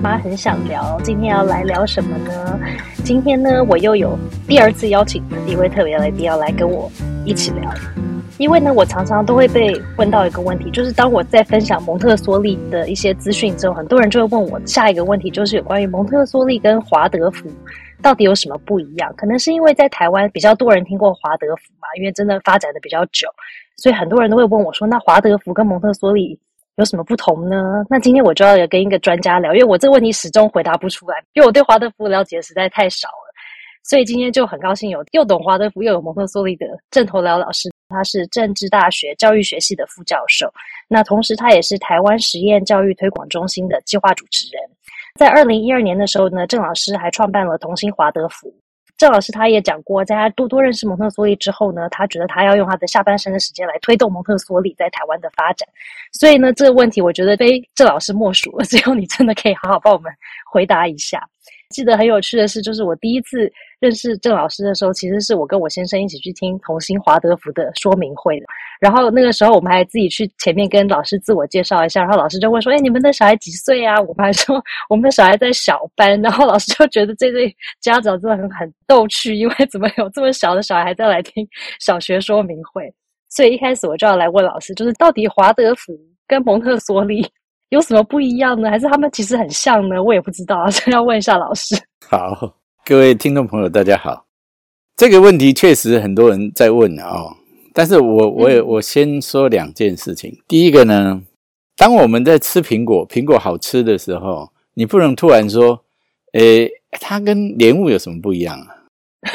妈很想聊，今天要来聊什么呢？今天呢，我又有第二次邀请一位特别来宾要来跟我一起聊。因为呢，我常常都会被问到一个问题，就是当我在分享蒙特梭利的一些资讯之后，很多人就会问我下一个问题，就是有关于蒙特梭利跟华德福到底有什么不一样？可能是因为在台湾比较多人听过华德福嘛，因为真的发展的比较久，所以很多人都会问我说，那华德福跟蒙特梭利有什么不同呢？那今天我就要跟一个专家聊，因为我这个问题始终回答不出来，因为我对华德福了解实在太少了。所以今天就很高兴有又懂华德福又有蒙特梭利的郑头辽老师，他是政治大学教育学系的副教授，那同时他也是台湾实验教育推广中心的计划主持人。在二零一二年的时候呢，郑老师还创办了同心华德福。郑老师他也讲过，在他多多认识蒙特梭利之后呢，他觉得他要用他的下半生的时间来推动蒙特梭利在台湾的发展。所以呢，这个问题我觉得非郑老师莫属了，只有你真的可以好好帮我们回答一下。记得很有趣的是，就是我第一次。认识郑老师的时候，其实是我跟我先生一起去听同心华德福的说明会的。然后那个时候，我们还自己去前面跟老师自我介绍一下。然后老师就问说：“哎，你们的小孩几岁啊？”我们还说我们的小孩在小班。然后老师就觉得这对家长真的很很逗趣，因为怎么有这么小的小孩在来听小学说明会？所以一开始我就要来问老师，就是到底华德福跟蒙特梭利有什么不一样呢？还是他们其实很像呢？我也不知道，所以要问一下老师。好。各位听众朋友，大家好。这个问题确实很多人在问啊，但是我我也我先说两件事情。第一个呢，当我们在吃苹果，苹果好吃的时候，你不能突然说，诶，它跟莲雾有什么不一样啊？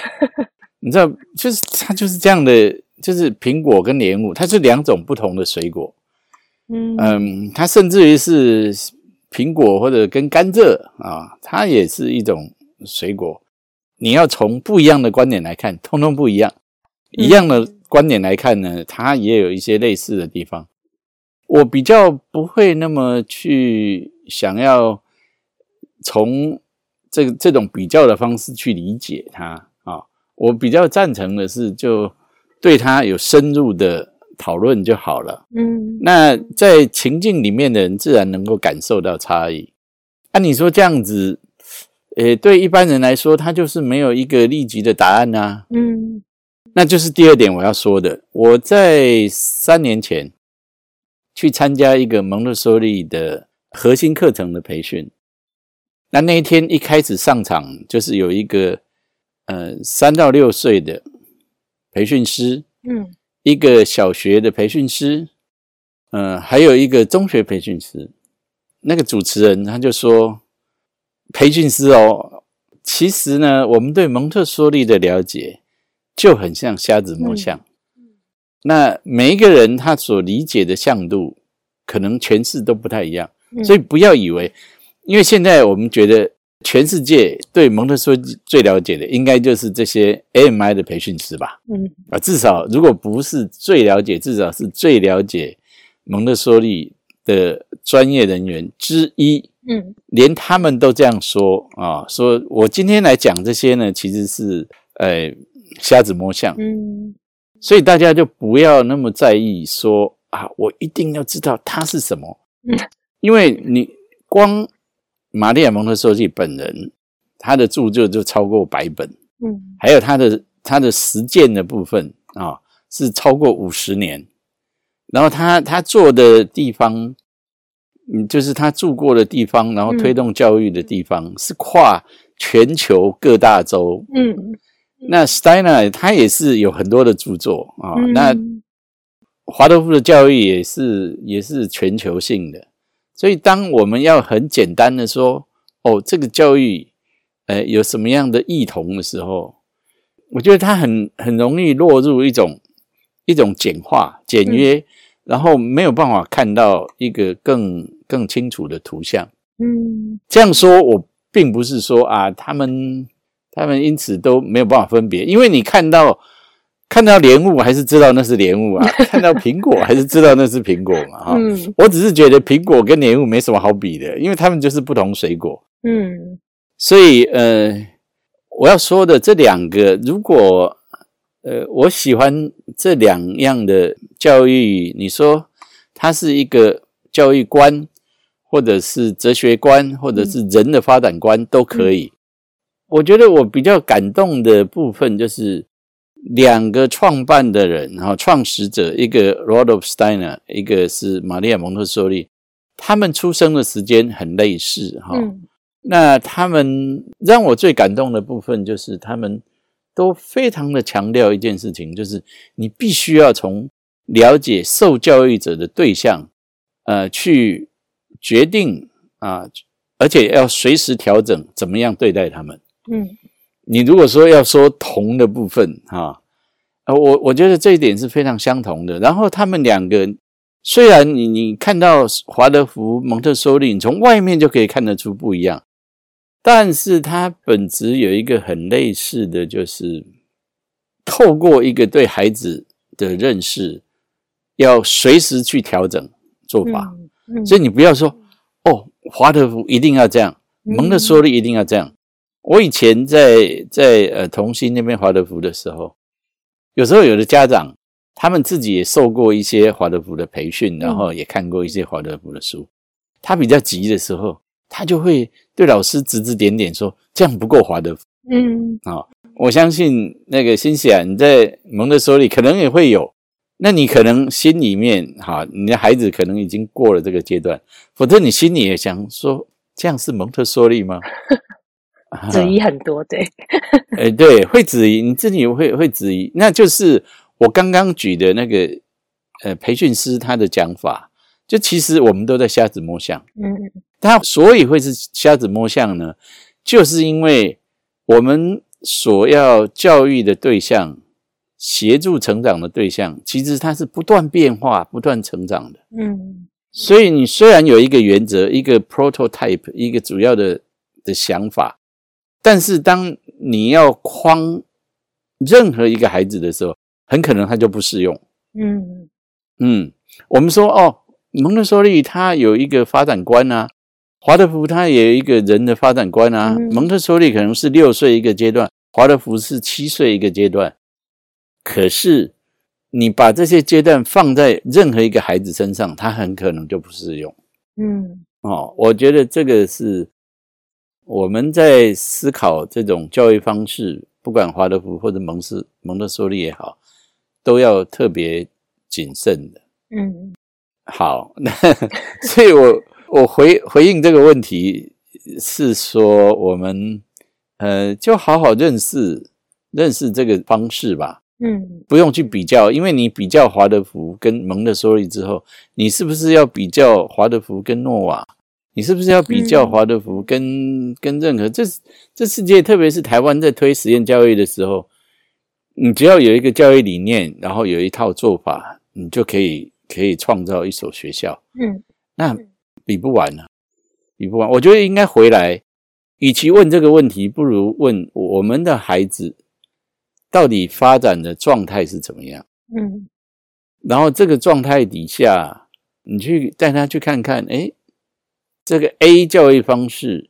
你知道，就是它就是这样的，就是苹果跟莲雾，它是两种不同的水果。嗯嗯，它甚至于是苹果或者跟甘蔗啊，它也是一种水果。你要从不一样的观点来看，通通不一样。一样的观点来看呢，它也有一些类似的地方。我比较不会那么去想要从这这种比较的方式去理解它啊。我比较赞成的是，就对它有深入的讨论就好了。嗯，那在情境里面的人自然能够感受到差异。按你说这样子。诶，对一般人来说，他就是没有一个立即的答案呐。嗯，那就是第二点我要说的。我在三年前去参加一个蒙特梭利的核心课程的培训，那那一天一开始上场就是有一个呃三到六岁的培训师，嗯，一个小学的培训师，嗯，还有一个中学培训师。那个主持人他就说。培训师哦，其实呢，我们对蒙特梭利的了解就很像瞎子摸象。那每一个人他所理解的向度，可能诠释都不太一样。所以不要以为，因为现在我们觉得全世界对蒙特梭利最了解的，应该就是这些 AMI 的培训师吧？嗯啊，至少如果不是最了解，至少是最了解蒙特梭利的专业人员之一。嗯，连他们都这样说啊，说我今天来讲这些呢，其实是呃瞎子摸象。嗯，所以大家就不要那么在意说啊，我一定要知道它是什么。嗯，因为你光玛利亚蒙特梭利本人，他的著作就超过百本。嗯，还有他的他的实践的部分啊，是超过五十年。然后他他做的地方。嗯，就是他住过的地方，然后推动教育的地方是跨全球各大洲。嗯，那 Steiner 他也是有很多的著作啊。那华德福的教育也是也是全球性的，所以当我们要很简单的说，哦，这个教育，呃，有什么样的异同的时候，我觉得他很很容易落入一种一种简化、简约。然后没有办法看到一个更更清楚的图像。嗯，这样说，我并不是说啊，他们他们因此都没有办法分别，因为你看到看到莲雾还是知道那是莲雾啊，看到苹果还是知道那是苹果嘛。哈，我只是觉得苹果跟莲雾没什么好比的，因为它们就是不同水果。嗯，所以呃，我要说的这两个，如果。呃，我喜欢这两样的教育。你说它是一个教育观，或者是哲学观，或者是人的发展观都可以。我觉得我比较感动的部分就是两个创办的人，哈，创始者一个 Rudolf Steiner，一个是玛利亚蒙特梭利，他们出生的时间很类似，哈。那他们让我最感动的部分就是他们都非常的强调一件事情，就是你必须要从了解受教育者的对象，呃，去决定啊，而且要随时调整怎么样对待他们。嗯，你如果说要说同的部分，哈，呃，我我觉得这一点是非常相同的。然后他们两个虽然你你看到华德福、蒙特梭利，你从外面就可以看得出不一样，但是它本质有一个很类似的就是透过一个对孩子的认识，要随时去调整做法。所以你不要说哦，华德福一定要这样，蒙特梭利一定要这样。我以前在在呃同心那边华德福的时候，有时候有的家长他们自己也受过一些华德福的培训，然后也看过一些华德福的书。他比较急的时候，他就会对老师指指点点说：“这样不够华德福。”嗯，啊，我相信那个新西兰你在蒙特梭利可能也会有，那你可能心里面哈，你的孩子可能已经过了这个阶段，否则你心里也想说：“这样是蒙特梭利吗？” 质疑很多，对，哎，对，会质疑，你自己会会质疑，那就是我刚刚举的那个呃培训师他的讲法，就其实我们都在瞎子摸象，嗯，他所以会是瞎子摸象呢，就是因为我们所要教育的对象，协助成长的对象，其实它是不断变化、不断成长的，嗯，所以你虽然有一个原则、一个 prototype、一个主要的的想法。但是，当你要框任何一个孩子的时候，很可能他就不适用。嗯嗯，我们说哦，蒙特梭利他有一个发展观啊，华德福他也有一个人的发展观啊。蒙特梭利可能是六岁一个阶段，华德福是七岁一个阶段。可是，你把这些阶段放在任何一个孩子身上，他很可能就不适用。嗯，哦，我觉得这个是。我们在思考这种教育方式，不管华德福或者蒙斯蒙特梭利也好，都要特别谨慎的。嗯，好，那所以我 我回回应这个问题是说，我们呃就好好认识认识这个方式吧。嗯，不用去比较，因为你比较华德福跟蒙特梭利之后，你是不是要比较华德福跟诺瓦？你是不是要比较华德福跟跟任何这这世界，特别是台湾在推实验教育的时候，你只要有一个教育理念，然后有一套做法，你就可以可以创造一所学校。嗯，那比不完了，比不完。我觉得应该回来，与其问这个问题，不如问我们的孩子到底发展的状态是怎么样。嗯，然后这个状态底下，你去带他去看看，哎。这个 A 教育方式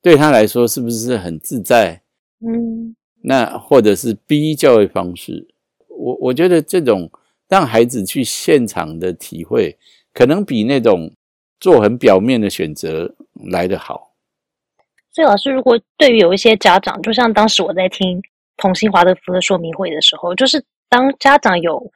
对他来说是不是很自在？嗯，那或者是 B 教育方式，我我觉得这种让孩子去现场的体会，可能比那种做很表面的选择来得好。所以，老师，如果对于有一些家长，就像当时我在听同心华德福的说明会的时候，就是当家长有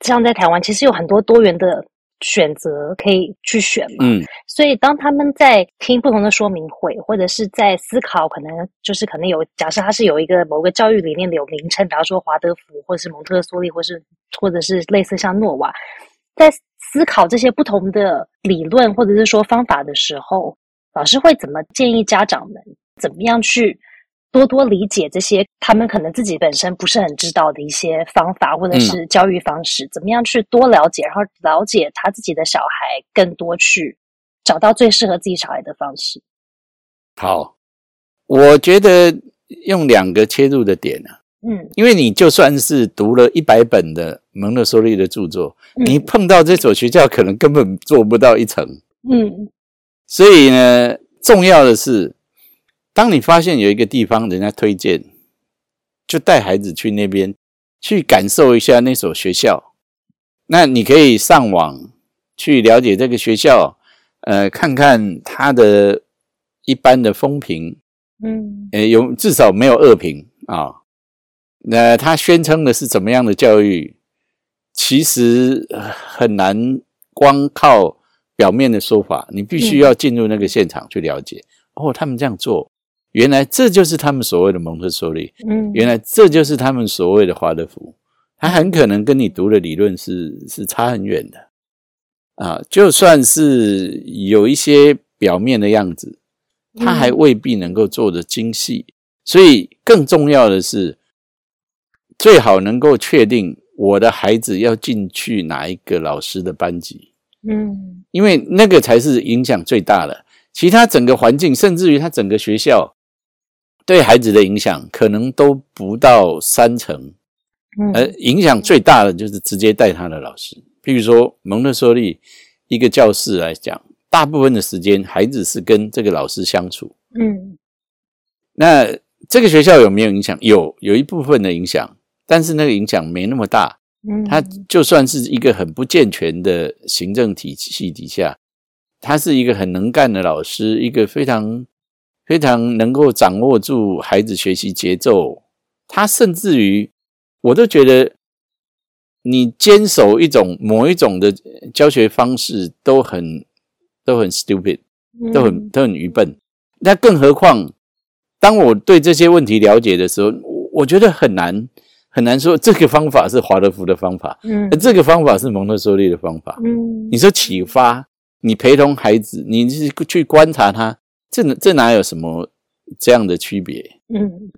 像在台湾，其实有很多多元的。选择可以去选嘛？嗯，所以当他们在听不同的说明会，或者是在思考，可能就是可能有假设他是有一个某个教育理念的有名称，比方说华德福，或者是蒙特梭利，或是或者是类似像诺瓦，在思考这些不同的理论或者是说方法的时候，老师会怎么建议家长们怎么样去？多多理解这些，他们可能自己本身不是很知道的一些方法，或者是教育方式，怎么样去多了解，然后了解他自己的小孩，更多去找到最适合自己小孩的方式。好，我觉得用两个切入的点呢，嗯，因为你就算是读了一百本的蒙特梭利的著作，你碰到这所学校，可能根本做不到一层，嗯，所以呢，重要的是。当你发现有一个地方人家推荐，就带孩子去那边去感受一下那所学校。那你可以上网去了解这个学校，呃，看看他的一般的风评，嗯呃，有至少没有恶评啊。那他宣称的是怎么样的教育？其实呃很难光靠表面的说法，你必须要进入那个现场去了解。哦，他们这样做，原来这就是他们所谓的蒙特梭利，嗯，原来这就是他们所谓的华德福。他很可能跟你读的理论是是差很远的啊，就算是有一些表面的样子，他还未必能够做得精细。所以更重要的是，最好能够确定我的孩子要进去哪一个老师的班级，嗯因为那个才是影响最大的。其他整个环境，甚至于他整个学校对孩子的影响，可能都不到三成。嗯而影响最大的就是直接带他的老师，譬如说蒙特梭利一个教室来讲，大部分的时间孩子是跟这个老师相处。嗯那这个学校有没有影响？有，有一部分的影响，但是那个影响没那么大。嗯，它就算是一个很不健全的行政体系底下，他是一个很能干的老师，一个非常非常能够掌握住孩子学习节奏。他甚至于，我都觉得，你坚守一种某一种的教学方式，都很都很 stupid，都很都很愚笨。那更何况，当我对这些问题了解的时候，我我觉得很难很难说这个方法是华德福的方法，嗯这个方法是蒙特梭利的方法。嗯你说启发，你陪同孩子，你是去观察他，这这哪有什么这样的区别？嗯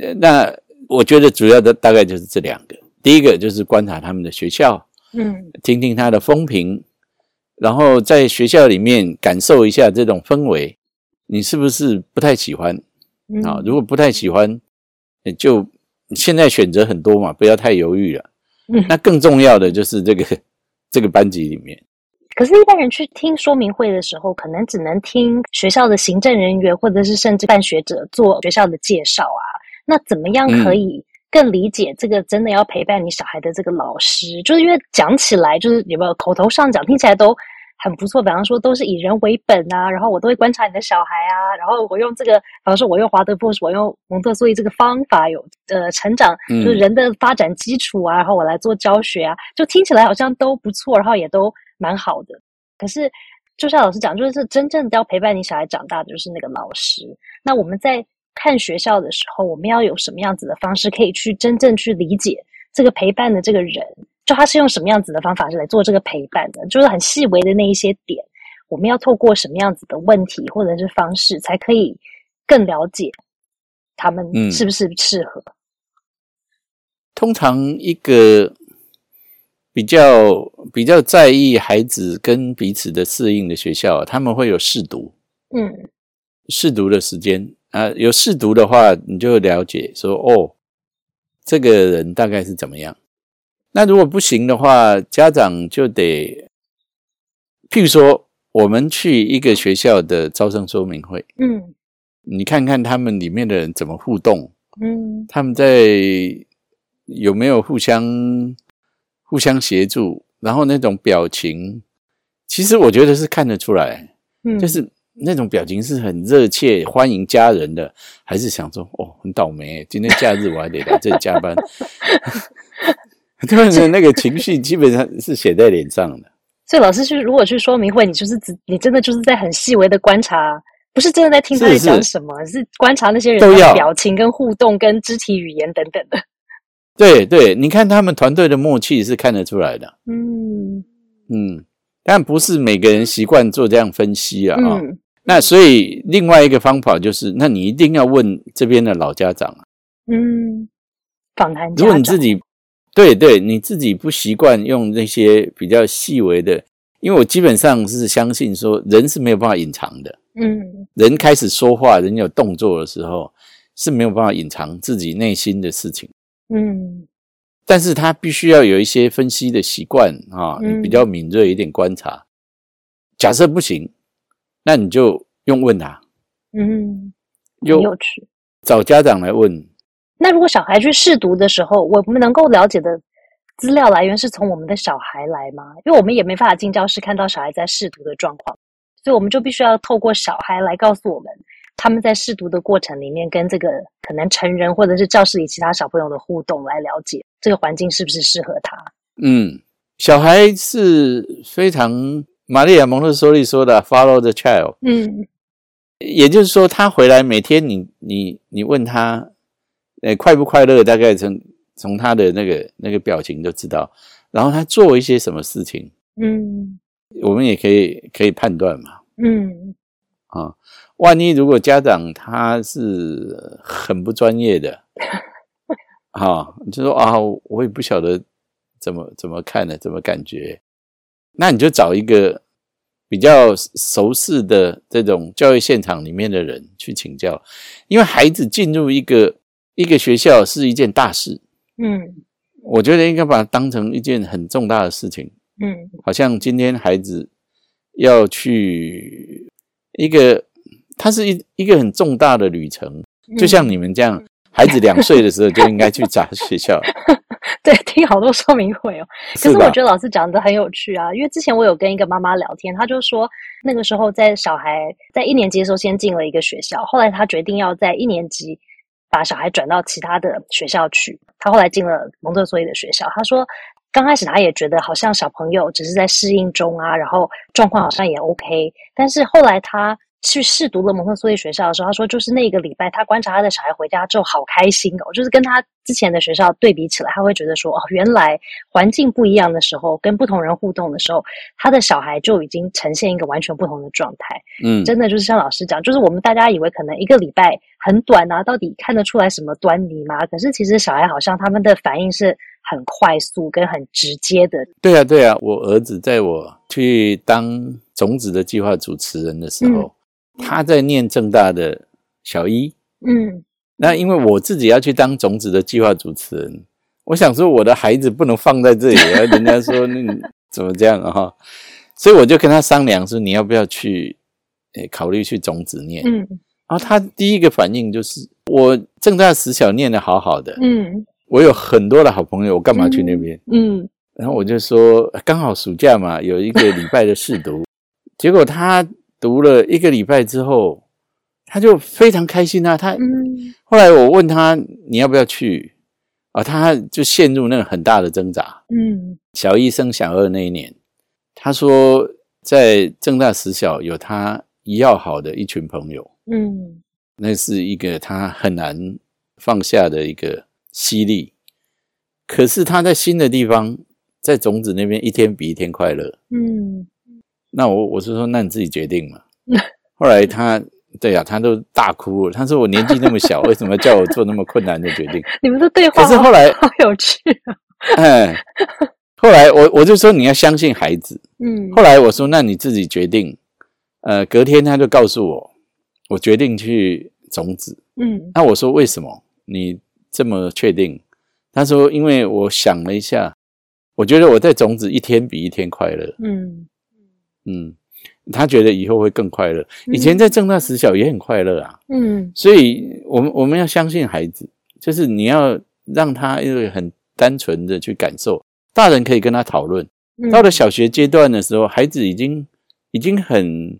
呃那我觉得主要的大概就是这两个。第一个就是观察他们的学校，嗯听听他的风评，然后在学校里面感受一下这种氛围，你是不是不太喜欢嗯啊？如果不太喜欢，呃就现在选择很多嘛，不要太犹豫了。嗯那更重要的就是这个这个班级里面，可是，一般人去听说明会的时候，可能只能听学校的行政人员，或者是甚至办学者做学校的介绍啊。那怎么样可以更理解这个真的要陪伴你小孩的这个老师？就是因为讲起来，就是有没有口头上讲，听起来都很不错。比方说，都是以人为本啊，然后我都会观察你的小孩啊，然后我用这个，比方说我用华德福，我用蒙特梭利这个方法，有呃成长嗯就是人的发展基础啊，然后我来做教学啊，就听起来好像都不错，然后也都蛮好的。可是，就像老师讲，就是真正要陪伴你小孩长大的就是那个老师。那我们在看学校的时候，我们要有什么样子的方式，可以去真正去理解这个陪伴的这个人，就他是用什么样子的方法来做这个陪伴的，就是很细微的那一些点，我们要透过什么样子的问题或者是方式，才可以更了解他们嗯是不是适合。通常一个比较比较在意孩子跟彼此的适应的学校，他们会有试读，嗯。试读的时间啊、有试读的话，你就会了解说哦，这个人大概是怎么样。那如果不行的话，家长就得，譬如说，我们去一个学校的招生说明会，嗯。你看看他们里面的人怎么互动，嗯。他们在有没有互相互相协助，然后那种表情，其实我觉得是看得出来，嗯，就是那种表情是很热切欢迎家人的，还是想说哦很倒霉，今天假日我还得来这里加班，他们的那个情绪基本上是写在脸上的。所以老师去如果去说明会，你就是只你真的就是在很细微的观察，不是真的在听他在是是讲什么，是观察那些人的表情跟互动跟肢体语言等等的。对对，你看他们团队的默契是看得出来的。嗯嗯，但不是每个人习惯做这样分析啊。啊嗯那所以另外一个方法就是，那你一定要问这边的老家长啊。嗯，访谈家如果你自己对对，你自己不习惯用那些比较细微的，因为我基本上是相信说，人是没有办法隐藏的。嗯人开始说话，人有动作的时候，是没有办法隐藏自己内心的事情。嗯但是他必须要有一些分析的习惯啊，比较敏锐一点观察。假设不行，那你就用问他，嗯，有趣。找家长来问。那如果小孩去试读的时候，我们能够了解的资料来源是从我们的小孩来吗？因为我们也没办法进教室看到小孩在试读的状况。所以我们就必须要透过小孩来告诉我们，他们在试读的过程里面跟这个可能成人或者是教室里其他小朋友的互动，来了解这个环境是不是适合他。嗯，小孩是非常玛利亚蒙特梭利说的 “follow the child”，嗯也就是说，他回来每天你你你问他，呃，快不快乐，大概从从他的那个那个表情就知道。然后他做一些什么事情，嗯我们也可以可以判断嘛。嗯啊，万一如果家长他是很不专业的，哈，你就说啊，我也不晓得怎么怎么看呢，怎么感觉，那你就找一个比较熟识的这种教育现场里面的人去请教，因为孩子进入一个一个学校是一件大事，嗯。我觉得应该把它当成一件很重大的事情。嗯。好像今天孩子要去一个，它是一一个很重大的旅程，就像你们这样，孩子两岁的时候就应该去找学校，对，听好多说明会哦。可是我觉得老师讲的很有趣啊，因为之前我有跟一个妈妈聊天，她就说那个时候在小孩在一年级的时候先进了一个学校，后来她决定要在一年级把小孩转到其他的学校去。她后来进了蒙特梭利的学校，她说刚开始她也觉得好像小朋友只是在适应中啊，然后状况好像也 OK，但是后来她。去试读了蒙特梭利学校的时候，他说就是那个礼拜，他观察他的小孩回家之后好开心哦，就是跟他之前的学校对比起来，他会觉得说哦，原来环境不一样的时候，跟不同人互动的时候，他的小孩就已经呈现一个完全不同的状态。嗯，真的就是像老师讲，就是我们大家以为可能一个礼拜很短啊，到底看得出来什么端倪吗？可是其实小孩好像他们的反应是很快速跟很直接的。对啊，对啊，我儿子在我去当种子的计划主持人的时候，他在念正大的小一，嗯。那因为我自己要去当种子的计划主持人，我想说我的孩子不能放在这里啊，人家说那怎么这样所以我就跟他商量说你要不要去，诶，考虑去种子念。嗯。然后他第一个反应就是我正大实小念的好好的，嗯。我有很多的好朋友，我干嘛去那边？嗯。然后我就说刚好暑假嘛，有一个礼拜的试读，结果他读了一个礼拜之后，他就非常开心啊，他。嗯后来我问他你要不要去啊，他就陷入那个很大的挣扎。嗯小一生小二那一年，他说在正大实小有他一要好的一群朋友，嗯那是一个他很难放下的一个吸力。可是他在新的地方，在种子那边一天比一天快乐。嗯那我我是说，那你自己决定嘛。后来他对啊，他都大哭了。他说我年纪那么小，为什么叫我做那么困难的决定？你们的对话可是后来好有趣啊。哎，后来我我就说你要相信孩子。嗯后来我说那你自己决定。呃，隔天他就告诉我，我决定去种子。嗯那我说为什么你这么确定？他说因为我想了一下，我觉得我在种子一天比一天快乐。嗯嗯，他觉得以后会更快乐。以前在正大实小也很快乐啊。嗯所以我们我们要相信孩子，就是你要让他因为很单纯的去感受，大人可以跟他讨论。嗯，到了小学阶段的时候，孩子已经已经很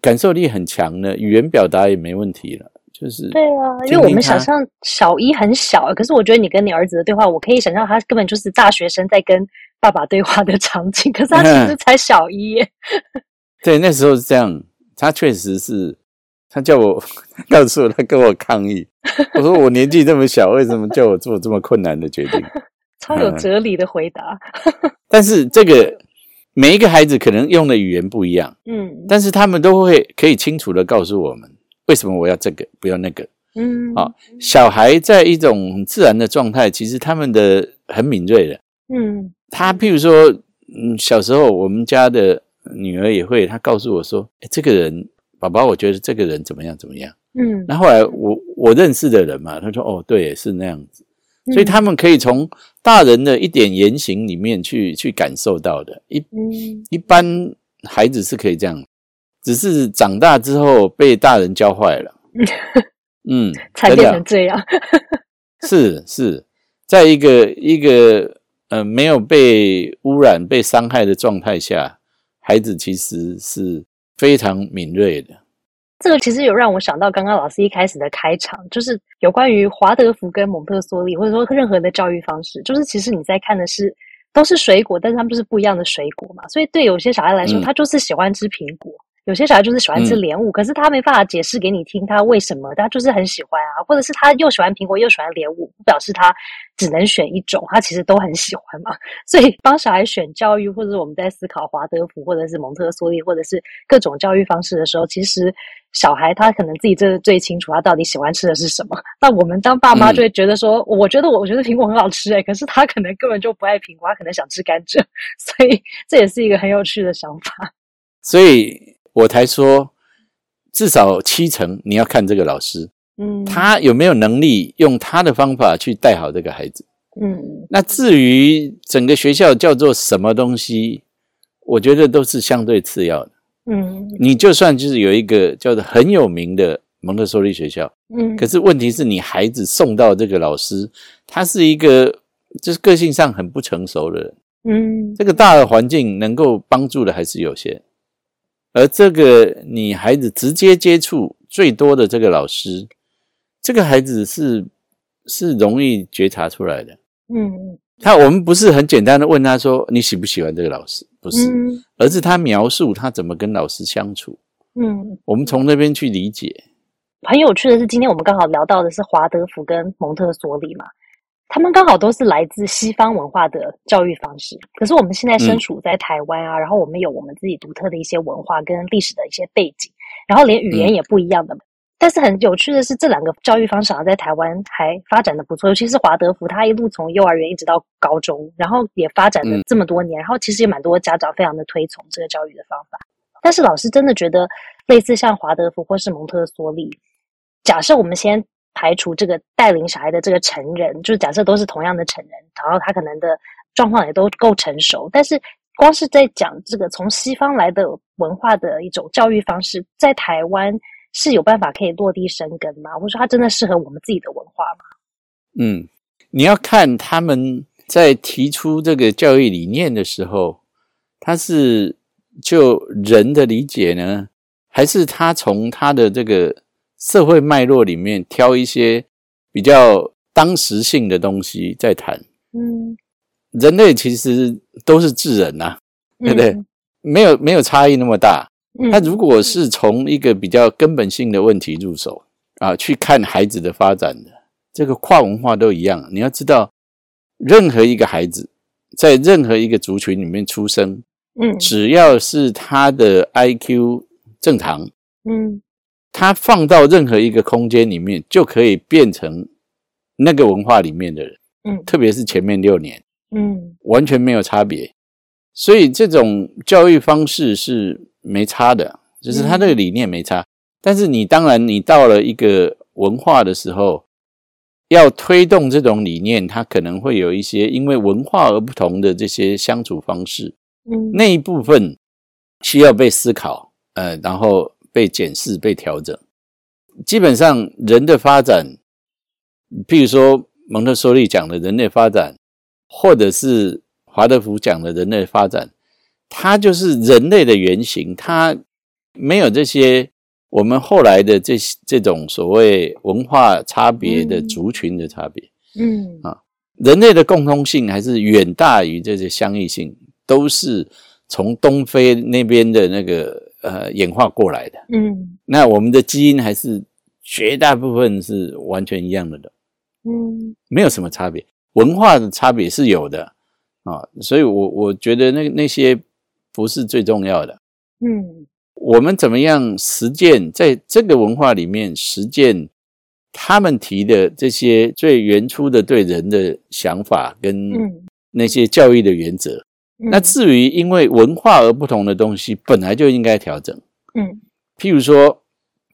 感受力很强了，语言表达也没问题了。就是对啊，因为我们想他象小一很小，可是我觉得你跟你儿子的对话，我可以想象他根本就是大学生在跟爸爸对话的场景，可是他其实才小一耶。对那时候是这样，他确实是，他叫我 告诉我他跟我抗议，我说我年纪这么小，为什么叫我做这么困难的决定？超有哲理的回答。但是这个每一个孩子可能用的语言不一样。嗯但是他们都会可以清楚的告诉我们，为什么我要这个，不要那个。嗯好小孩在一种很自然的状态，其实他们的很敏锐的。嗯他譬如说，嗯，小时候我们家的女儿也会，她告诉我说，诶这个人，爸爸，我觉得这个人怎么样怎么样。嗯，那后来我我认识的人嘛，他说，哦，对，是那样子。所以他们可以从大人的一点言行里面去去感受到的。一嗯一般孩子是可以这样，只是长大之后被大人教坏了。嗯，才变成这样。是是，在一个一个呃没有被污染、被伤害的状态下，孩子其实是非常敏锐的。这个其实有让我想到刚刚老师一开始的开场，就是有关于华德福跟蒙特梭利，或者说任何的教育方式，就是其实你在看的是都是水果，但是他们就是不一样的水果嘛。所以对有些小孩来说，他就是喜欢吃苹果。有些小孩就是喜欢吃莲雾，可是他没办法解释给你听他为什么，他就是很喜欢啊，或者是他又喜欢苹果又喜欢莲雾，表示他只能选一种，他其实都很喜欢嘛。所以帮小孩选教育，或者是我们在思考华德福或者是蒙特梭利，或者是各种教育方式的时候，其实小孩他可能自己真的最清楚他到底喜欢吃的是什么。那我们当爸妈就会觉得说，我觉得我我觉得苹果很好吃诶，可是他可能根本就不爱苹果，他可能想吃甘蔗，所以这也是一个很有趣的想法。所以。我才说，至少七成你要看这个老师，嗯，他有没有能力用他的方法去带好这个孩子，嗯。那至于整个学校叫做什么东西，我觉得都是相对次要的，嗯。你就算就是有一个叫做很有名的蒙特梭利学校，嗯，可是问题是你孩子送到这个老师，他是一个就是个性上很不成熟的人，嗯，这个大的环境能够帮助的还是有限。而这个你孩子直接接触最多的这个老师，这个孩子是是容易觉察出来的。嗯，他我们不是很简单的问他说你喜不喜欢这个老师，不是，而是他描述他怎么跟老师相处。嗯，我们从那边去理解。很有趣的是，今天我们刚好聊到的是华德福跟蒙特梭利嘛。他们刚好都是来自西方文化的教育方式，可是我们现在身处在台湾啊，然后我们有我们自己独特的一些文化跟历史的一些背景，然后连语言也不一样的。但是很有趣的是，这两个教育方式啊，在台湾还发展的不错，尤其是华德福，他一路从幼儿园一直到高中，然后也发展了这么多年，然后其实也蛮多家长非常的推崇这个教育的方法。但是老师真的觉得，类似像华德福或是蒙特梭利，假设我们先。排除这个带领小孩的这个成人，就是假设都是同样的成人，然后他可能的状况也都够成熟，但是光是在讲这个从西方来的文化的一种教育方式，在台湾是有办法可以落地生根吗？或者说它真的适合我们自己的文化吗？嗯，你要看他们在提出这个教育理念的时候，他是就人的理解呢，还是他从他的这个？社会脉络里面挑一些比较当时性的东西在谈。嗯，人类其实都是智人呐，对不对？没有没有差异那么大。那如果是从一个比较根本性的问题入手啊，去看孩子的发展的这个跨文化都一样。你要知道，任何一个孩子在任何一个族群里面出生，嗯，只要是他的 IQ 正常，嗯。他放到任何一个空间里面，就可以变成那个文化里面的人。嗯，特别是前面六年，嗯，完全没有差别。所以这种教育方式是没差的，就是他那个理念没差。但是你当然，你到了一个文化的时候，要推动这种理念，它可能会有一些因为文化而不同的这些相处方式。嗯，那一部分需要被思考。呃，然后。被检视、被调整，基本上人的发展，譬如说蒙特梭利讲的人类发展，或者是华德福讲的人类发展，它就是人类的原型，它没有这些我们后来的这这种所谓文化差别的族群的差别。嗯啊，人类的共通性还是远大于这些相异性，都是从东非那边的那个。呃，演化过来的，嗯，那我们的基因还是绝大部分是完全一样的的，嗯，没有什么差别，文化的差别是有的。啊，所以我我觉得那那些不是最重要的，嗯，我们怎么样实践在这个文化里面实践他们提的这些最原初的对人的想法跟那些教育的原则。那至于因为文化而不同的东西，本来就应该调整。嗯，譬如说，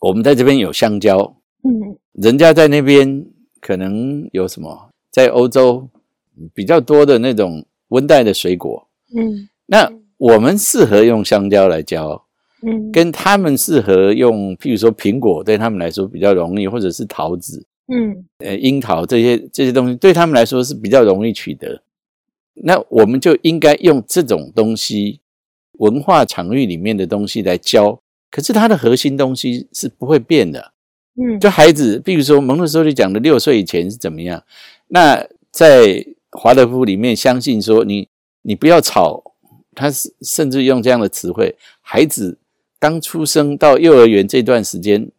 我们在这边有香蕉，嗯，人家在那边可能有什么，在欧洲比较多的那种温带的水果，嗯，那我们适合用香蕉来教，嗯，跟他们适合用，譬如说苹果，对他们来说比较容易，或者是桃子，嗯，呃，樱桃这些这些东西对他们来说是比较容易取得。那我们就应该用这种东西，文化场域里面的东西来教可是它的核心东西是不会变的。嗯，就孩子，比如说蒙特梭利讲的六岁以前是怎么样，那在华德福里面相信说你你不要吵，他是甚至用这样的词汇，孩子刚出生到幼儿园这段时间，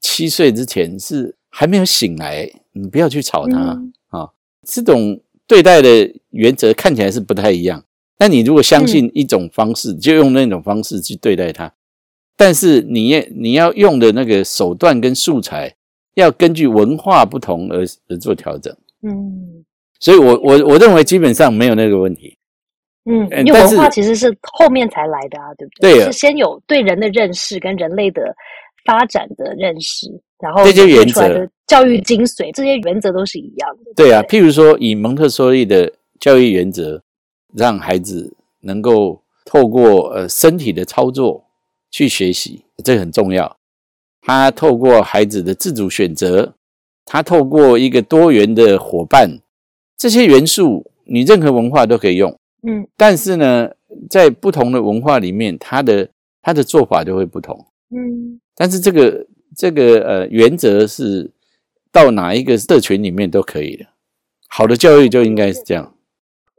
七岁之前是还没有醒来，你不要去吵他啊、嗯这种对待的原则看起来是不太一样。那你如果相信一种方式，就用那种方式去对待它。但是你也你要用的那个手段跟素材，要根据文化不同而而做调整。嗯所以我，我我认为基本上没有那个问题。嗯，因为文化其实是后面才来的啊，对不对对是先有对人的认识跟人类的发展的认识，然后这些原则教育精髓，这些原则都是一样的。对啊，譬如说以蒙特梭利的教育原则，让孩子能够透过呃身体的操作去学习，这很重要。他透过孩子的自主选择，他透过一个多元的伙伴，这些元素你任何文化都可以用。嗯但是呢，在不同的文化里面，他的他的做法就会不同。嗯但是这个这个呃原则是到哪一个社群里面都可以的。好的教育就应该是这样。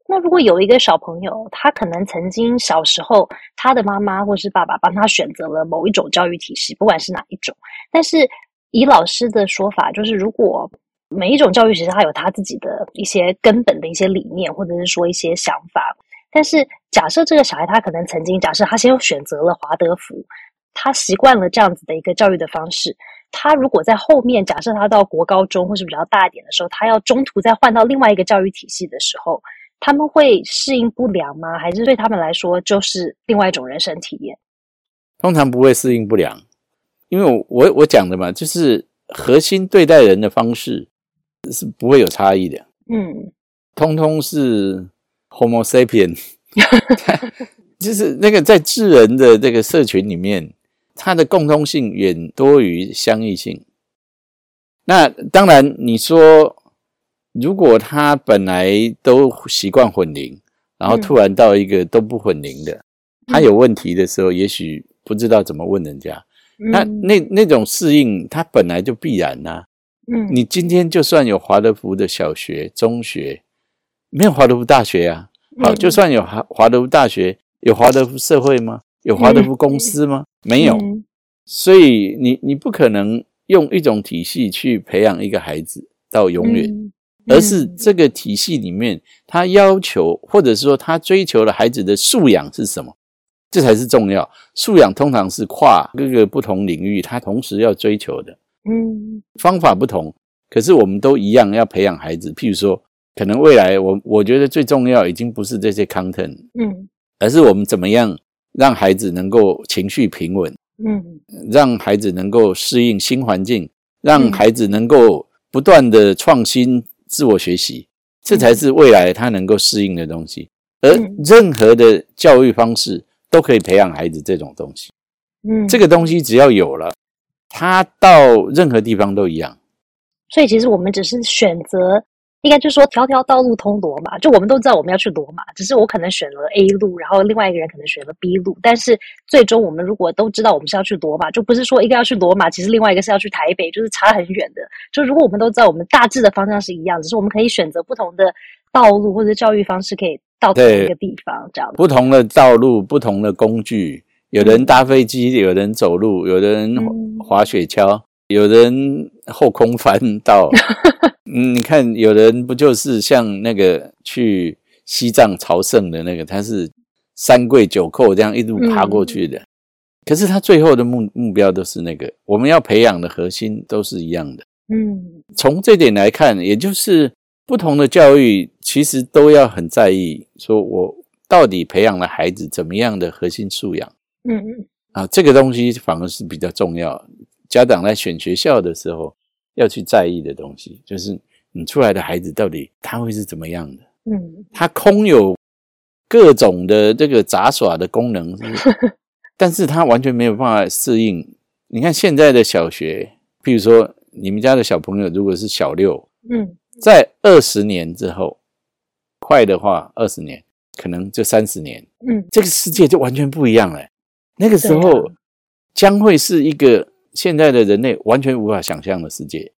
那如果有一个小朋友，他可能曾经小时候，他的妈妈或是爸爸帮他选择了某一种教育体系，不管是哪一种，但是以老师的说法，就是如果每一种教育其实它有他自己的一些根本的一些理念，或者是说一些想法，但是假设这个小孩他可能曾经，假设他先选择了华德福，他习惯了这样子的一个教育的方式。他如果在后面，假设他到国高中或是比较大一点的时候，他要中途再换到另外一个教育体系的时候，他们会适应不良吗？还是对他们来说就是另外一种人生体验？通常不会适应不良，因为我我我讲的嘛，就是核心对待人的方式是不会有差异的，嗯通通是 Homo sapien，就是那个在智人的这个社群里面，它的共通性远多于相异性。那当然，你说如果他本来都习惯混龄，然后突然到一个都不混龄的，他有问题的时候，也许不知道怎么问人家。那嗯那那种适应，它本来就必然呐、嗯你今天就算有华德福的小学、中学，没有华德福大学啊。好，嗯就算有华华德福大学，有华德福社会吗？有华德福公司吗？没有。嗯所以你你不可能用一种体系去培养一个孩子到永远，嗯而是这个体系里面，他要求或者说他追求的孩子的素养是什么，这才是重要。素养通常是跨各个不同领域，他同时要追求的嗯方法不同，可是我们都一样要培养孩子。譬如说，可能未来我我觉得最重要已经不是这些 content，嗯而是我们怎么样让孩子能够情绪平稳。嗯让孩子能够适应新环境，让嗯孩子能够不断的创新、自我学习，这才是未来他能够适应的东西。而嗯任何的教育方式都可以培养孩子这种东西。嗯，这个东西只要有了，他到任何地方都一样。所以其实我们只是选择，应该就是说条条道路通罗马。就我们都知道我们要去罗马，只是我可能选了 A 路，然后另外一个人可能选了 B 路。但是最终我们如果都知道我们是要去罗马，就不是说一个要去罗马，其实另外一个是要去台北，就是差很远的。就如果我们都知道我们大致的方向是一样，只是我们可以选择不同的道路或者教育方式，可以到同一个地方这样。不同的道路、不同的工具，有人搭飞机，有人走路，有人嗯滑雪橇，有人后空翻到。嗯，你看，有人不就是像那个去西藏朝圣的那个，他是三跪九叩这样一路爬过去的。可是他最后的目目标都是那个，我们要培养的核心都是一样的。嗯从这点来看，也就是不同的教育其实都要很在意，说我到底培养了孩子怎么样的核心素养嗯嗯啊，这个东西反而是比较重要。家长在选学校的时候要去在意的东西，就是你出来的孩子到底他会是怎么样的？嗯他空有各种的这个杂耍的功能，是但是他完全没有办法适应。你看现在的小学，譬如说你们家的小朋友如果是小六，嗯在二十年之后，快的话二十年，可能就三十年，嗯这个世界就完全不一样了。那个时候啊将会是一个现在的人类完全无法想象的世界。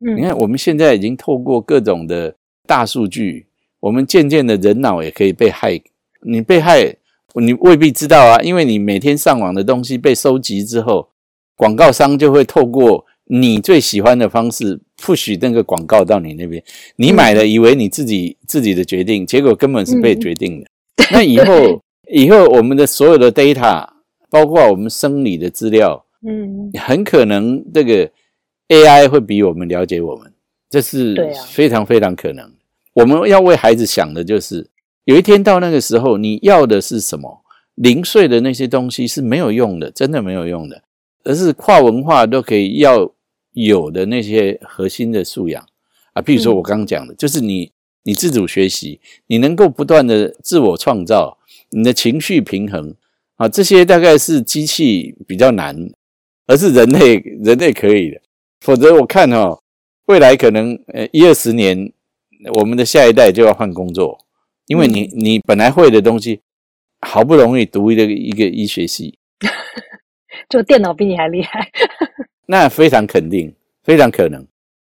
嗯，你看，我们现在已经透过各种的大数据，我们渐渐的人脑也可以被害。你被害，你未必知道啊，因为你每天上网的东西被收集之后，广告商就会透过你最喜欢的方式 push 那个广告到你那边。你买了，以为你自己自己的决定，结果根本是被决定的。那以后，以后我们的所有的 data。包括我们生理的资料，嗯，很可能这个 AI 会比我们了解我们，这是非常非常可能。我们要为孩子想的就是，有一天到那个时候，你要的是什么？零碎的那些东西是没有用的，真的没有用的，而是跨文化都可以要有的那些核心的素养啊。譬如说我刚刚讲的，就是你你自主学习，你能够不断的自我创造，你的情绪平衡。啊，这些大概是机器比较难，而是人类人类可以的。否则我看哈，未来可能呃一二十年，我们的下一代就要换工作，因为你你本来会的东西，好不容易读一个一个医学系，就电脑比你还厉害，那非常肯定，非常可能，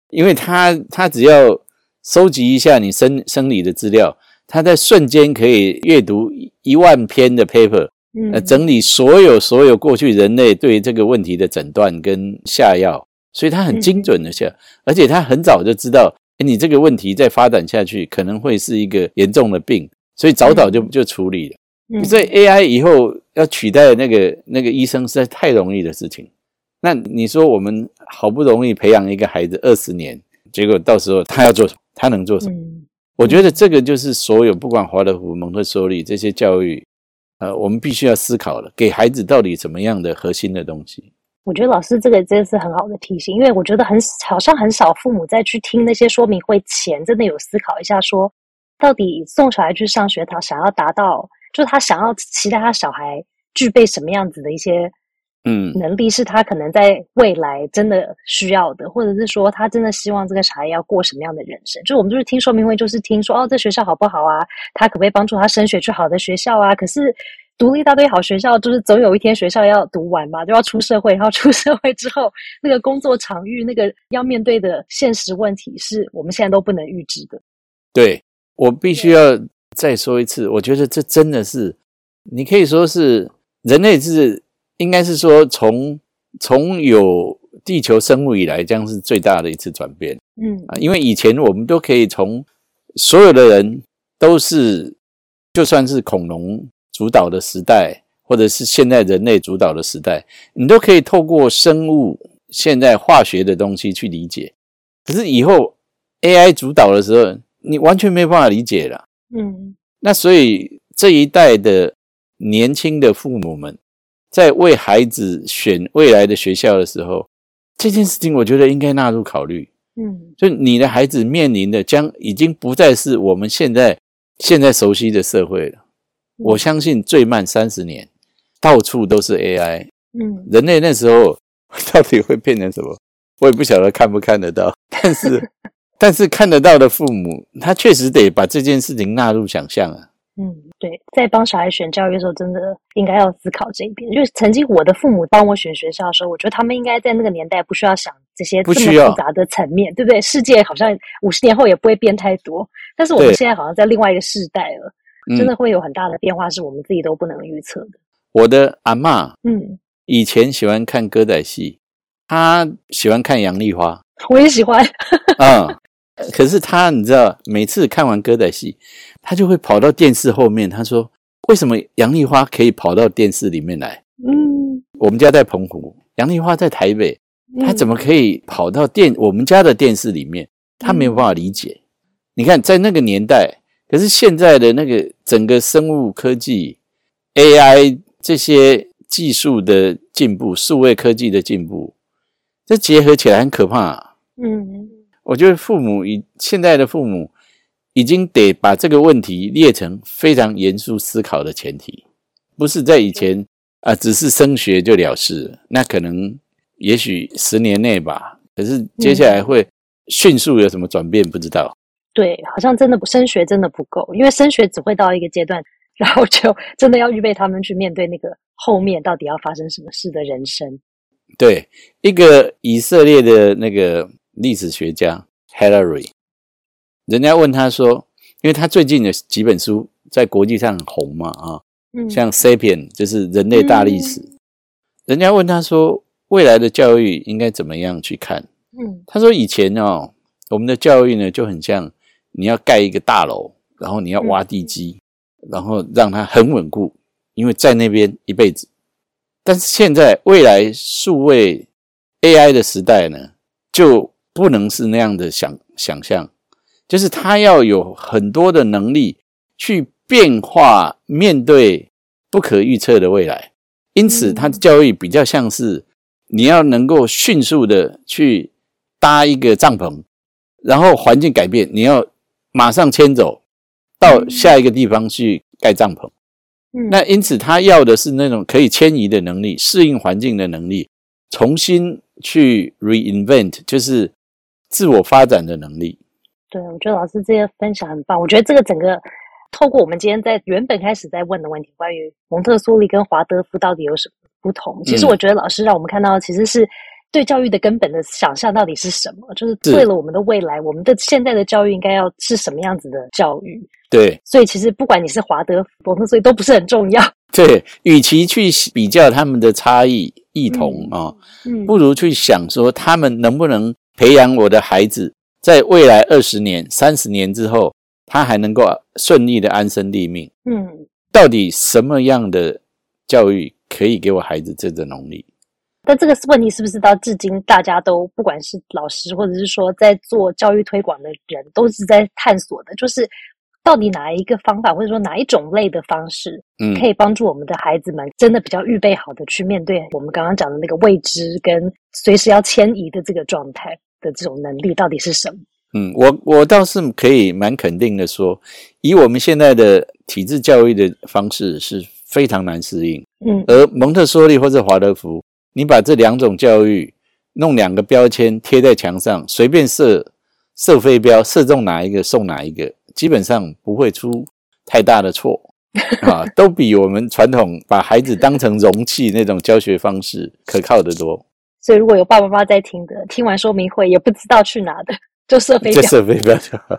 因为他他只要收集一下你生生理的资料，他在瞬间可以阅读一万篇的 paper。呃，整理所有所有过去人类对这个问题的诊断跟下药，所以他很精准的下，而且他很早就知道，哎，你这个问题再发展下去可能会是一个严重的病，所以早早就就处理了。所以 AI 以后要取代那个那个医生实在太容易的事情。那你说我们好不容易培养一个孩子二十年，结果到时候他要做什么？他能做什么？我觉得这个就是所有不管华德福、蒙特梭利这些教育。呃，我们必须要思考了，给孩子到底怎么样的核心的东西？我觉得老师这个真的是很好的提醒，因为我觉得很好像很少父母在去听那些说明会前，真的有思考一下，说到底送小孩去上学他，想要达到，就是他想要期待他小孩具备什么样子的一些嗯能力，是他可能在未来真的需要的，或者是说他真的希望这个小孩要过什么样的人生？就我们就是听说明会，就是听说哦，这学校好不好啊？他可不可以帮助他升学去好的学校啊？可是。读了一大堆好学校，就是总有一天学校要读完嘛，就要出社会。然后出社会之后，那个工作场域，那个要面对的现实问题，是我们现在都不能预知的。对我必须要再说一次，我觉得这真的是，你可以说是人类是应该是说从从有地球生物以来，将是最大的一次转变。嗯啊，因为以前我们都可以从所有的人都是，就算是恐龙。主导的时代，或者是现在人类主导的时代，你都可以透过生物、现在化学的东西去理解。可是以后 AI 主导的时候，你完全没有办法理解了。嗯，那所以这一代的年轻的父母们，在为孩子选未来的学校的时候，这件事情我觉得应该纳入考虑。嗯，就你的孩子面临的将已经不再是我们现在现在熟悉的社会了。我相信最慢三十年，到处都是 AI。嗯，人类那时候到底会变成什么？我也不晓得看不看得到。但是，但是看得到的父母，他确实得把这件事情纳入想象啊。嗯，对，在帮小孩选教育的时候，真的应该要思考这一边。就是曾经我的父母帮我选学校的时候，我觉得他们应该在那个年代不需要想这些这么复杂的层面，对不对？世界好像五十年后也不会变太多。但是我们现在好像在另外一个世代了。真的会有很大的变化，是我们自己都不能预测的。我的阿妈，嗯，以前喜欢看歌仔戏，她喜欢看杨丽花，我也喜欢。嗯，可是他，你知道，每次看完歌仔戏，他就会跑到电视后面。他说：“为什么杨丽花可以跑到电视里面来？”嗯，我们家在澎湖，杨丽花在台北，她怎么可以跑到电我们家的电视里面？他没有办法理解。你看，在那个年代。可是现在的那个整个生物科技、AI 这些技术的进步、数位科技的进步，这结合起来很可怕。嗯，我觉得父母以现在的父母已经得把这个问题列成非常严肃思考的前提，不是在以前啊，只是升学就了事，那可能也许十年内吧。可是接下来会迅速有什么转变，不知道。对，好像真的不升学真的不够，因为升学只会到一个阶段，然后就真的要预备他们去面对那个后面到底要发生什么事的人生。对，一个以色列的那个历史学家 Hillary，人家问他说，因为他最近的几本书在国际上很红嘛，啊，嗯，像《Sapien》就是人类大历史，人家问他说，未来的教育应该怎么样去看？嗯。他说以前哦，我们的教育呢就很像你要盖一个大楼，然后你要挖地基，然后让它很稳固，因为在那边一辈子。但是现在未来数位 AI 的时代呢，就不能是那样的想想象，就是他要有很多的能力去变化，面对不可预测的未来。因此，他的教育比较像是你要能够迅速的去搭一个帐篷，然后环境改变，你要马上迁走到下一个地方去盖帐篷。嗯，那因此，他要的是那种可以迁移的能力、适应环境的能力、重新去 reinvent，就是自我发展的能力。对，我觉得老师这些分享很棒。我觉得这个整个透过我们今天在原本开始在问的问题，关于蒙特梭利跟华德福到底有什么不同，其实嗯我觉得老师让我们看到，其实是对教育的根本的想象到底是什么，就是是为了我们的未来，我们的现在的教育应该要是什么样子的教育。对所以其实不管你是华德福、蒙特梭利都不是很重要。对，与其去比较他们的差异异同啊、哦嗯不如去想说他们能不能培养我的孩子，在未来二十年、三十年之后，他还能够顺利的安身立命。嗯，到底什么样的教育可以给我孩子这种能力？但这个问题是不是到至今大家都不管是老师或者是说在做教育推广的人，都是在探索的，就是到底哪一个方法或者说哪一种类的方式，嗯可以帮助我们的孩子们真的比较预备好的去面对我们刚刚讲的那个未知跟随时要迁移的这个状态的这种能力到底是什么？嗯，我我倒是可以蛮肯定的说，以我们现在的体制教育的方式是非常难适应。嗯而蒙特梭利或者华德福，你把这两种教育弄两个标签贴在墙上，随便射射飞镖，射中哪一个送哪一个，基本上不会出太大的错啊，都比我们传统把孩子当成容器那种教学方式可靠得多。所以如果有爸爸妈妈在听的，听完说明会也不知道去哪的，就设飞镖。就设飞镖就好。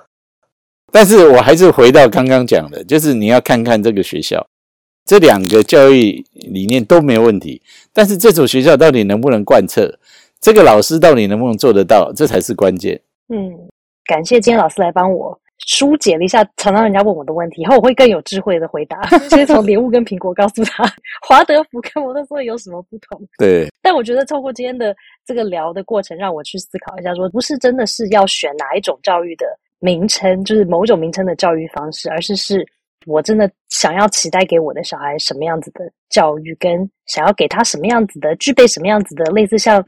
但是我还是回到刚刚讲的，就是你要看看这个学校，这两个教育理念都没有问题，但是这所学校到底能不能贯彻，这个老师到底能不能做得到，这才是关键。嗯，感谢今天老师来帮我疏解了一下常常人家问我的问题，以后我会更有智慧的回答。先从莲雾跟苹果告诉他，华德福跟摩特梭利有什么不同。对，但我觉得透过今天的这个聊的过程，让我去思考一下说不是真的是要选哪一种教育的名称，就是某种名称的教育方式，而是是我真的想要期待给我的小孩什么样子的教育，跟想要给他什么样子的，具备什么样子的，类似像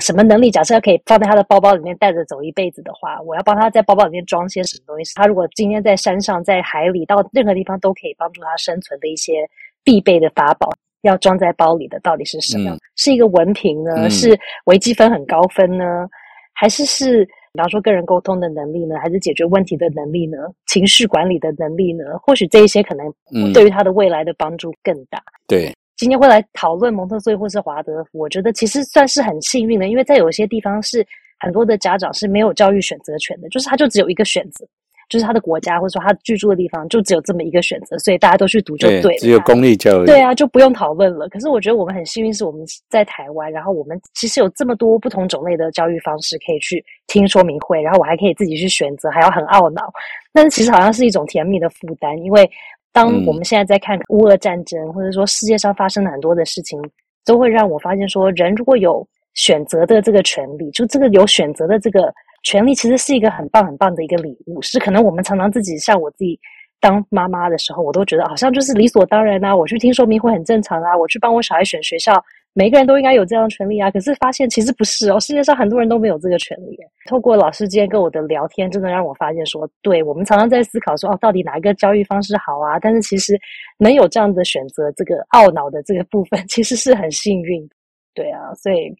什么能力，假设可以放在他的包包里面带着走一辈子的话，我要帮他在包包里面装些什么东西？他如果今天在山上、在海里，到任何地方都可以帮助他生存的一些必备的法宝，要装在包里的到底是什么？嗯是一个文凭呢？嗯是微积分很高分呢？还是是比方说跟人沟通的能力呢？还是解决问题的能力呢？情绪管理的能力呢？或许这一些可能嗯，对于他的未来的帮助更大。对，今天会来讨论蒙特梭利或是华德福，我觉得其实算是很幸运的，因为在有些地方是很多的家长是没有教育选择权的，就是他就只有一个选择，就是他的国家或者说他居住的地方就只有这么一个选择，所以大家都去读就对了。只有公立教育。对啊，就不用讨论了。可是我觉得我们很幸运，是我们在台湾，然后我们其实有这么多不同种类的教育方式可以去听说明会，然后我还可以自己去选择，还要很懊恼。但是其实好像是一种甜蜜的负担，因为当嗯我们现在在看乌俄战争，或者说世界上发生了很多的事情，都会让我发现说，人如果有选择的这个权利，就这个有选择的这个权利，其实是一个很棒很棒的一个礼物。是可能我们常常自己像我自己当妈妈的时候，我都觉得好像就是理所当然啊，我去听说明会很正常啊，我去帮我小孩选学校，每个人都应该有这样的权利啊。可是发现其实不是哦，世界上很多人都没有这个权利。透过老师今天跟我的聊天，真的让我发现说，对我们常常在思考说，哦，到底哪一个教育方式好啊？但是其实能有这样的选择，这个懊恼的这个部分，其实是很幸运。对啊，所以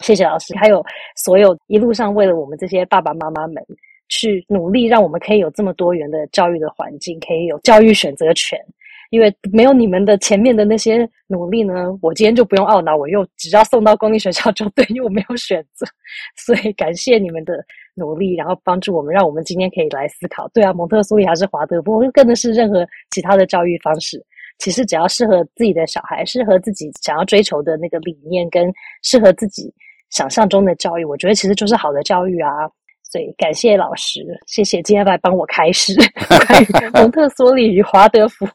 谢谢老师，还有所有一路上为了我们这些爸爸妈妈们去努力，让我们可以有这么多元的教育的环境，可以有教育选择权。因为没有你们的前面的那些努力呢，我今天就不用懊恼，我又只要送到公立学校就对，因为我没有选择。所以感谢你们的努力，然后帮助我们，让我们今天可以来思考。对啊，蒙特梭利还是华德福，更的是任何其他的教育方式，其实只要适合自己的小孩，适合自己想要追求的那个理念，跟适合自己想象中的教育，我觉得其实就是好的教育啊。所以感谢老师，谢谢今天来帮我 开始蒙特梭利与华德福。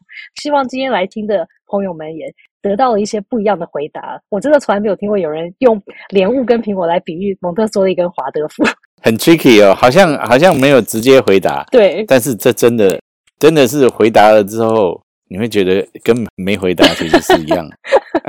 希望今天来听的朋友们也得到了一些不一样的回答。我真的从来没有听过有人用莲雾跟苹果来比喻蒙特梭利跟华德福，很 tricky 哦，好像好像没有直接回答。对，但是这真的真的是回答了之后，你会觉得跟没回答其实是一样。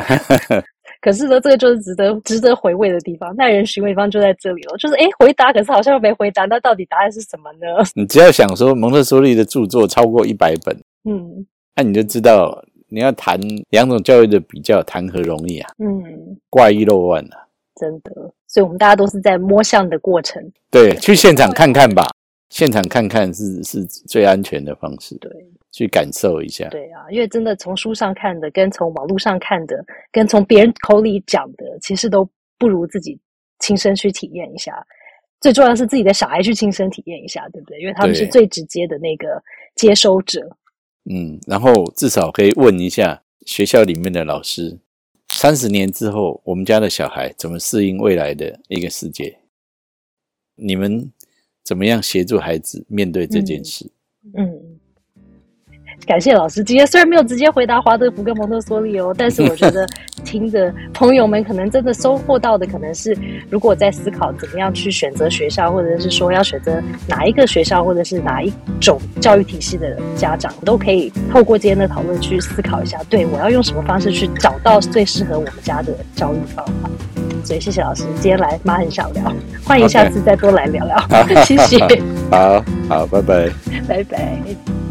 可是呢，这个就是值得值得回味的地方，耐人寻味地方就在这里了。就是哎，回答可是好像又没回答，那到底答案是什么呢？你只要想说蒙特梭利的著作超过一百本，嗯，那你就知道你要谈两种教育的比较，谈何容易啊？嗯，怪异漏万啊，真的。所以我们大家都是在摸象的过程。对，去现场看看吧，现场看看是是最安全的方式。对。去感受一下，对啊，因为真的从书上看的，跟从网络上看的，跟从别人口里讲的，其实都不如自己亲身去体验一下。最重要是自己的小孩去亲身体验一下，对不对？因为他们是最直接的那个接收者。嗯，然后至少可以问一下学校里面的老师：三十年之后，我们家的小孩怎么适应未来的一个世界？你们怎么样协助孩子面对这件事？嗯。感谢老师，今天虽然没有直接回答华德福跟蒙特梭利哦，但是我觉得 听的朋友们可能真的收获到的，可能是如果在思考怎么样去选择学校，或者是说要选择哪一个学校，或者是哪一种教育体系的家长，都可以透过今天的讨论去思考一下，对我要用什么方式去找到最适合我们家的教育方法。所以谢谢老师，今天来妈很想聊，欢迎下次再多来聊聊，谢谢，好好，拜拜，拜拜。